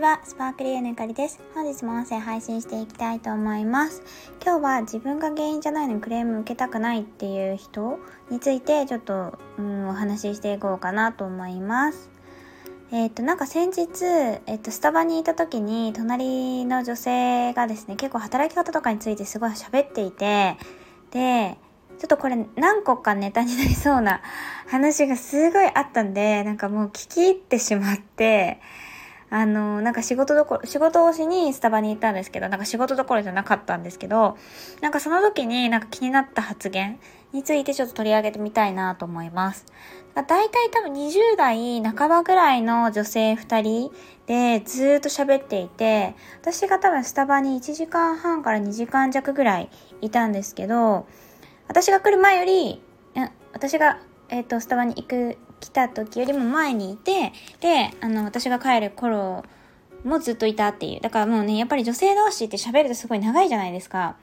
ちは、スパークリーのゆかりです。本日も音声配信していきたいと思います。今日は自分が原因じゃないのにクレーム受けたくないっていう人についてちょっと、うん、お話ししていこうかなと思います。えっ、ー、と、なんか先日、えっ、ー、と、スタバにいた時に、隣の女性がですね、結構働き方とかについてすごい喋っていて、で、ちょっとこれ何個かネタになりそうな話がすごいあったんで、なんかもう聞き入ってしまって、あの、なんか仕事どころ、仕事をしにスタバに行ったんですけど、なんか仕事どころじゃなかったんですけど、なんかその時になんか気になった発言についてちょっと取り上げてみたいなと思います。だいたい多分20代半ばぐらいの女性2人でずっと喋っていて、私が多分スタバに1時間半から2時間弱ぐらいいたんですけど、私が来る前より、私が、えっ、ー、と、スタバに行く来た時よりも前にいて、で、あの、私が帰る頃もずっといたっていう。だからもうね、やっぱり女性同士って喋るとすごい長いじゃないですか。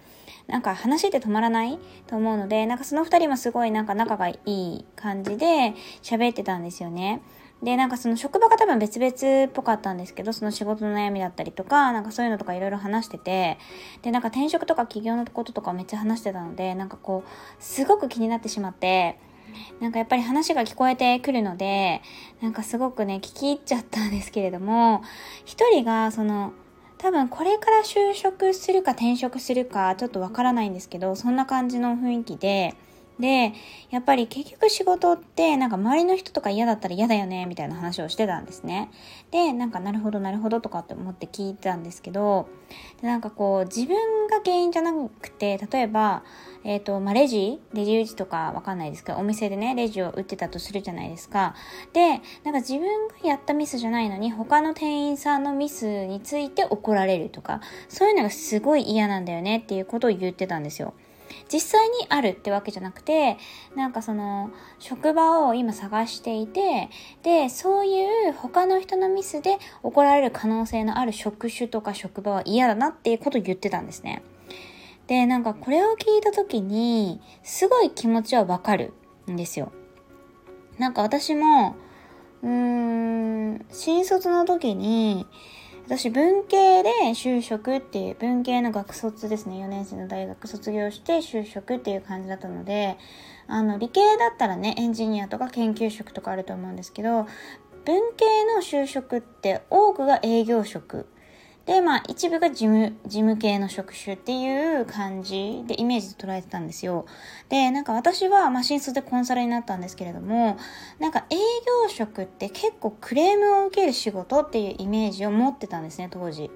なんか話って止まらない？と思うので、なんかその二人もすごいなんか仲がいい感じで喋ってたんですよね。で、なんかその職場が多分別々っぽかったんですけど、その仕事の悩みだったりとか、なんかそういうのとかいろいろ話してて、で、なんか転職とか起業のこととかめっちゃ話してたので、なんかこう、すごく気になってしまって、なんかやっぱり話が聞こえてくるので、なんかすごくね、聞き入っちゃったんですけれども、一人がその、多分これから就職するか転職するかちょっとわからないんですけど、そんな感じの雰囲気で、で、やっぱり結局仕事ってなんか周りの人とか嫌だったら嫌だよねみたいな話をしてたんですね。で、なんかなるほどなるほどとかって思って聞いてたんですけど、でなんかこう自分が原因じゃなくて、例えば、えっ、ー、と、まあ、レジレジ打ちとかわかんないですけど、お店でね、レジを打ってたとするじゃないですか。で、なんか自分がやったミスじゃないのに、他の店員さんのミスについて怒られるとか、そういうのがすごい嫌なんだよねっていうことを言ってたんですよ。実際にあるってわけじゃなくて、なんかその、職場を今探していて、で、そういう他の人のミスで怒られる可能性のある職種とか職場は嫌だなっていうことを言ってたんですね。で、なんかこれを聞いた時に、すごい気持ちはわかるんですよ。なんか私も、うーん、新卒の時に、私文系で就職っていう文系の学卒ですね。4年生の大学卒業して就職っていう感じだったのであの理系だったらねエンジニアとか研究職とかあると思うんですけど文系の就職って多くが営業職。で、まあ、一部が事務、事務系の職種っていう感じでイメージで捉えてたんですよ。で、なんか私は、まあ、新卒でコンサルになったんですけれども、なんか営業職って結構クレームを受ける仕事っていうイメージを持ってたんですね、当時。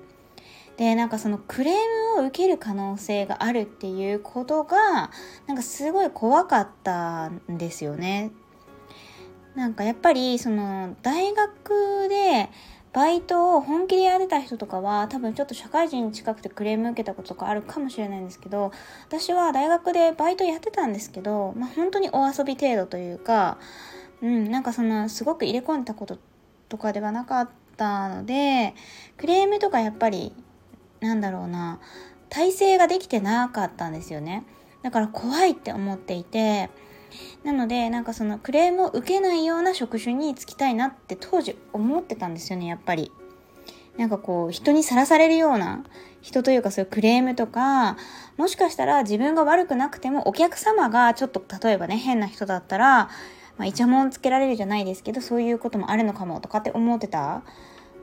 で、なんかそのクレームを受ける可能性があるっていうことが、なんかすごい怖かったんですよね。なんかやっぱりその大学でバイトを本気でやってた人とかは多分ちょっと社会人に近くてクレーム受けたこととかあるかもしれないんですけど私は大学でバイトやってたんですけど、まあ、本当にお遊び程度というか、うん、なんかそのすごく入れ込んだこととかではなかったのでクレームとかやっぱりなんだろうな体制ができてなかったんですよね。だから怖いって思っていてなので、なんかそのクレームを受けないような職種に就きたいなって当時思ってたんですよね、やっぱり。なんかこう、人にさらされるような、人というかそういうクレームとか、もしかしたら自分が悪くなくてもお客様がちょっと例えばね、変な人だったら、まあ、イチャモンつけられるじゃないですけど、そういうこともあるのかもとかって思ってた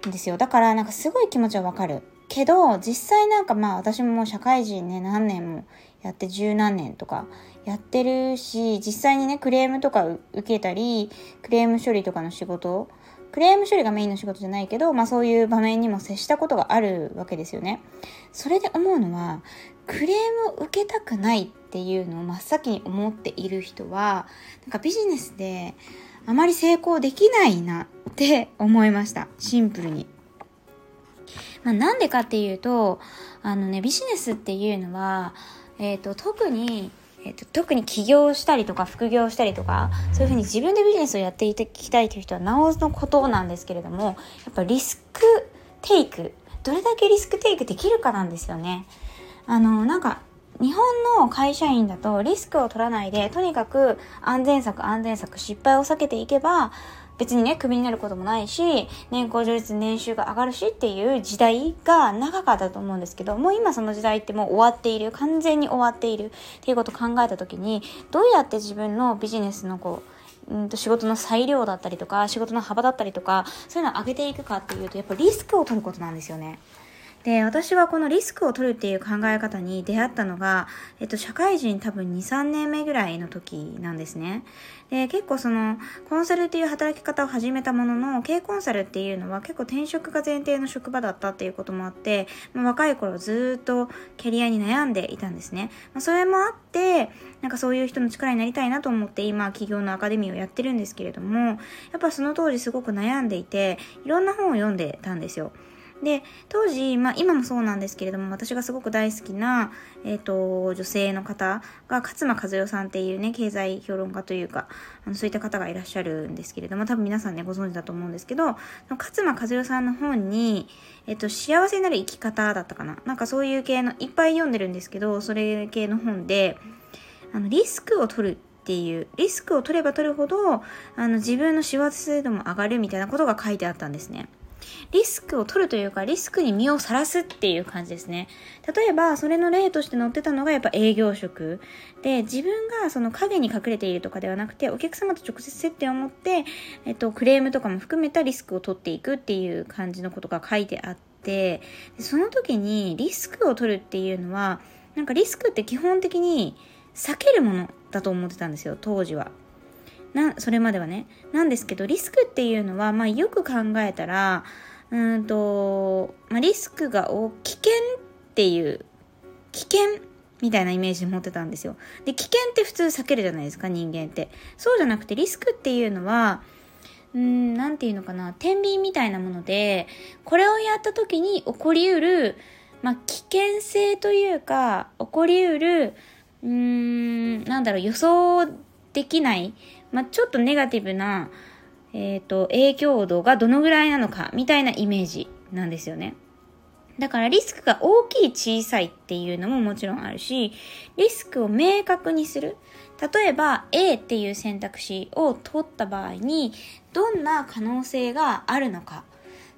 んですよ。だからなんかすごい気持ちはわかる。けど、実際なんかまあ私ももう社会人ね、何年もやって十何年とかやってるし、実際にね、クレームとか受けたり、クレーム処理とかの仕事、クレーム処理がメインの仕事じゃないけど、まあそういう場面にも接したことがあるわけですよね。それで思うのは、クレームを受けたくないっていうのを真っ先に思っている人は、なんかビジネスであまり成功できないなって思いました。シンプルに。まあ、なんでかっていうと、あのね、ビジネスっていうのは、えっ、ー、と、特に、えーと、特に起業したりとか副業したりとかそういうふうに自分でビジネスをやっていきたいという人はなおのことなんですけれどもやっぱリスクテイクどれだけリスクテイクできるかなんですよね。あのなんか日本の会社員だとリスクを取らないで、とにかく安全策安全策失敗を避けていけば、別にね、クビになることもないし、年功序列年収が上がるしっていう時代が長かったと思うんですけど、もう今その時代ってもう終わっている、完全に終わっているっていうことを考えた時に、どうやって自分のビジネスのこう、うんと仕事の裁量だったりとか、仕事の幅だったりとか、そういうのを上げていくかっていうと、やっぱリスクを取ることなんですよね。で、私はこのリスクを取るっていう考え方に出会ったのが、えっと、社会人多分2、3年目ぐらいの時なんですね。で、結構その、コンサルっていう働き方を始めたものの、K コンサルっていうのは結構転職が前提の職場だったっていうこともあって、まあ、若い頃ずっとキャリアに悩んでいたんですね。まあ、それもあって、なんかそういう人の力になりたいなと思って今企業のアカデミーをやってるんですけれども、やっぱその当時すごく悩んでいて、いろんな本を読んでたんですよ。で、当時、まあ今もそうなんですけれども、私がすごく大好きな、えっ、ー、と、女性の方が、勝間和代さんっていうね、経済評論家というか、あのそういった方がいらっしゃるんですけれども、多分皆さんね、ご存知だと思うんですけど、勝間和代さんの本に、えっ、ー、と、幸せになる生き方だったかな。なんかそういう系の、いっぱい読んでるんですけど、それ系の本で、あの、リスクを取るっていう、リスクを取れば取るほど、あの、自分の幸せ度も上がるみたいなことが書いてあったんですね。リスクを取るというか、リスクに身をさらすっていう感じですね。例えば、それの例として載ってたのがやっぱ営業職。で、自分がその影に隠れているとかではなくて、お客様と直接接点を持って、えっと、クレームとかも含めたリスクを取っていくっていう感じのことが書いてあって、その時にリスクを取るっていうのは、なんかリスクって基本的に避けるものだと思ってたんですよ、当時は。な、それまではね。なんですけど、リスクっていうのは、まあよく考えたら、うんと、まあ、リスクが危険っていう、危険みたいなイメージ持ってたんですよ。で、危険って普通避けるじゃないですか、人間って。そうじゃなくて、リスクっていうのは、うん、なんていうのかな、天秤みたいなもので、これをやった時に起こりうる、まあ、危険性というか、起こりうる、うーん、なんだろう、予想できない、まあ、ちょっとネガティブな、えっ、ー、と、影響度がどのぐらいなのか、みたいなイメージなんですよね。だからリスクが大きい小さいっていうのももちろんあるし、リスクを明確にする。例えば A っていう選択肢を取った場合に、どんな可能性があるのか。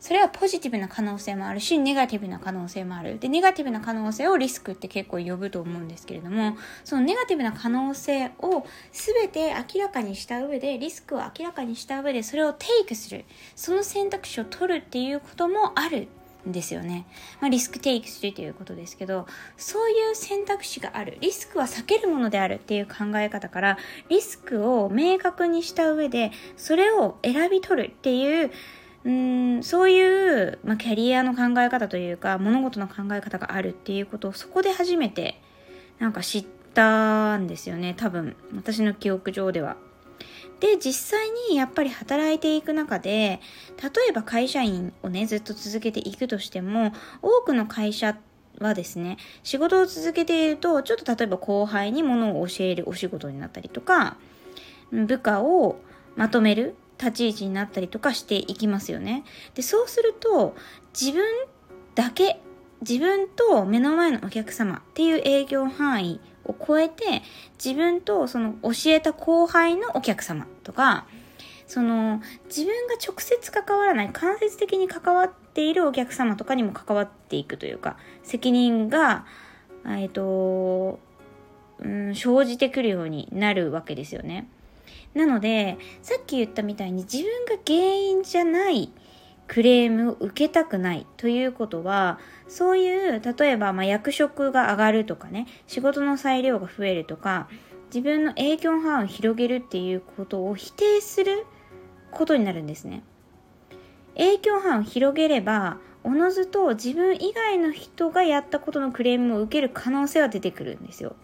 それはポジティブな可能性もあるし、ネガティブな可能性もある。で、ネガティブな可能性をリスクって結構呼ぶと思うんですけれども、そのネガティブな可能性を全て明らかにした上で、リスクを明らかにした上で、それをテイクする。その選択肢を取るっていうこともあるんですよね。まあ、リスクテイクするということですけど、そういう選択肢がある。リスクは避けるものであるっていう考え方から、リスクを明確にした上で、それを選び取るっていううんそういう、まあ、キャリアの考え方というか物事の考え方があるっていうことをそこで初めてなんか知ったんですよね多分私の記憶上では。で実際にやっぱり働いていく中で例えば会社員をねずっと続けていくとしても多くの会社はですね仕事を続けているとちょっと例えば後輩に物を教えるお仕事になったりとか部下をまとめる立ち位置になったりとかしていきますよね。で、そうすると、自分だけ、自分と目の前のお客様っていう営業範囲を超えて、自分とその教えた後輩のお客様とか、その自分が直接関わらない間接的に関わっているお客様とかにも関わっていくというか責任が、えっ、と、うん、生じてくるようになるわけですよね。なので、さっき言ったみたいに自分が原因じゃないクレームを受けたくないということは、そういう、例えば、ま役職が上がるとかね、仕事の裁量が増えるとか、自分の影響範囲を広げるっていうことを否定することになるんですね。影響範囲を広げれば、おのずと自分以外の人がやったことのクレームを受ける可能性は出てくるんですよ。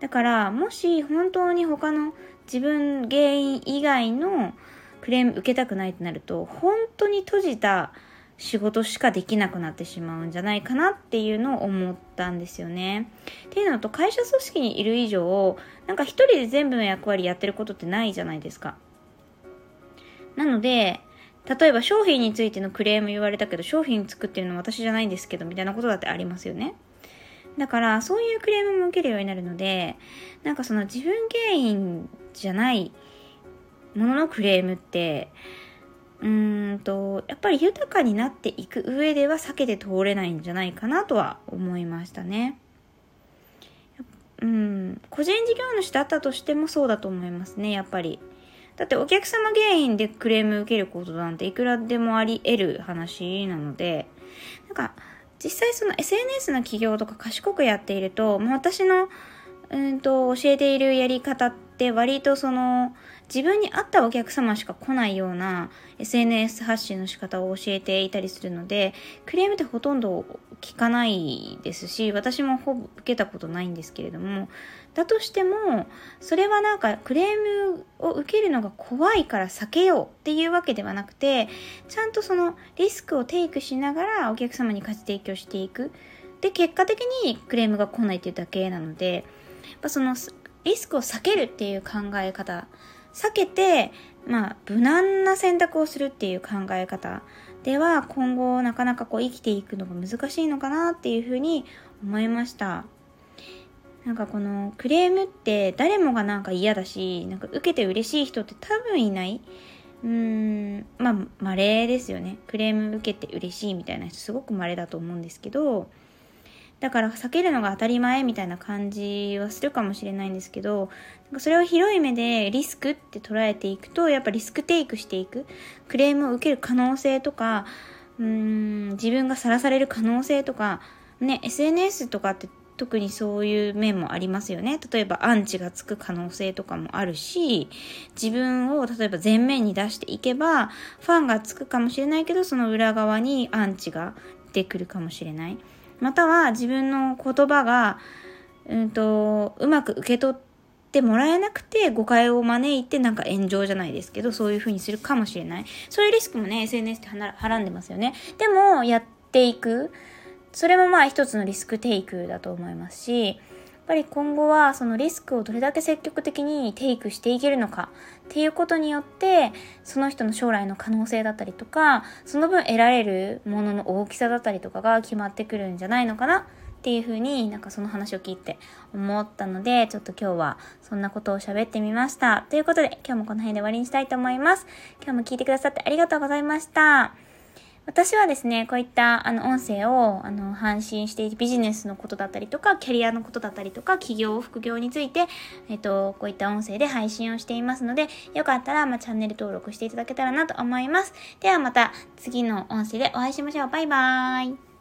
だから、もし本当に他の自分原因以外のクレーム受けたくないってなると本当に閉じた仕事しかできなくなってしまうんじゃないかなっていうのを思ったんですよね。っていうのと会社組織にいる以上なんか一人で全部の役割やってることってないじゃないですか。なので例えば商品についてのクレーム言われたけど商品作ってるの私じゃないんですけどみたいなことだってありますよね。だからそういうクレームも受けるようになるのでなんかその自分原因じゃないもののクレームってうーんとやっぱり豊かになっていく上では避けて通れないんじゃないかなとは思いましたね。うん、個人事業主だったとしてもそうだと思いますね、やっぱり。だってお客様原因でクレーム受けることなんていくらでもあり得る話なので、なんか実際その SNS の企業とか賢くやっていると、もう私のうんと教えているやり方って割とその自分に合ったお客様しか来ないような SNS 発信の仕方を教えていたりするのでクレームってほとんど聞かないですし私もほぼ受けたことないんですけれどもだとしてもそれはなんかクレームを受けるのが怖いから避けようっていうわけではなくてちゃんとそのリスクをテイクしながらお客様に価値提供していくで結果的にクレームが来ないっていうだけなのでやっぱそのリスクを避けるっていう考え方避けて、まあ、無難な選択をするっていう考え方では今後なかなかこう生きていくのが難しいのかなっていうふうに思いました。なんかこのクレームって誰もがなんか嫌だし、なんか受けて嬉しい人って多分いない。うーん、まあ、稀ですよね。クレーム受けて嬉しいみたいな人すごく稀だと思うんですけど、だから避けるのが当たり前みたいな感じはするかもしれないんですけど、なんかそれを広い目でリスクって捉えていくと、やっぱリスクテイクしていく、クレームを受ける可能性とか、うーん、自分がさらされる可能性とか、ね、SNS とかって特にそういう面もありますよね。例えばアンチがつく可能性とかもあるし、自分を例えば前面に出していけば、ファンがつくかもしれないけど、その裏側にアンチが出てくるかもしれない。または自分の言葉が、うんと、うまく受け取ってもらえなくて誤解を招いてなんか炎上じゃないですけど、そういう風にするかもしれない。そういうリスクもね、SNS ってはらんでますよね。でも、やっていく。それもまあ一つのリスクテイクだと思いますし、やっぱり今後はそのリスクをどれだけ積極的にテイクしていけるのかっていうことによってその人の将来の可能性だったりとかその分得られるものの大きさだったりとかが決まってくるんじゃないのかなっていうふうになんかその話を聞いて思ったのでちょっと今日はそんなことを喋ってみました。ということで今日もこの辺で終わりにしたいと思います。今日も聞いてくださってありがとうございました。私はですね、こういったあの音声をあの配信していてビジネスのことだったりとか、キャリアのことだったりとか、企業、副業について、えっと、こういった音声で配信をしていますので、よかったら、まあ、チャンネル登録していただけたらなと思います。ではまた次の音声でお会いしましょう。バイバーイ。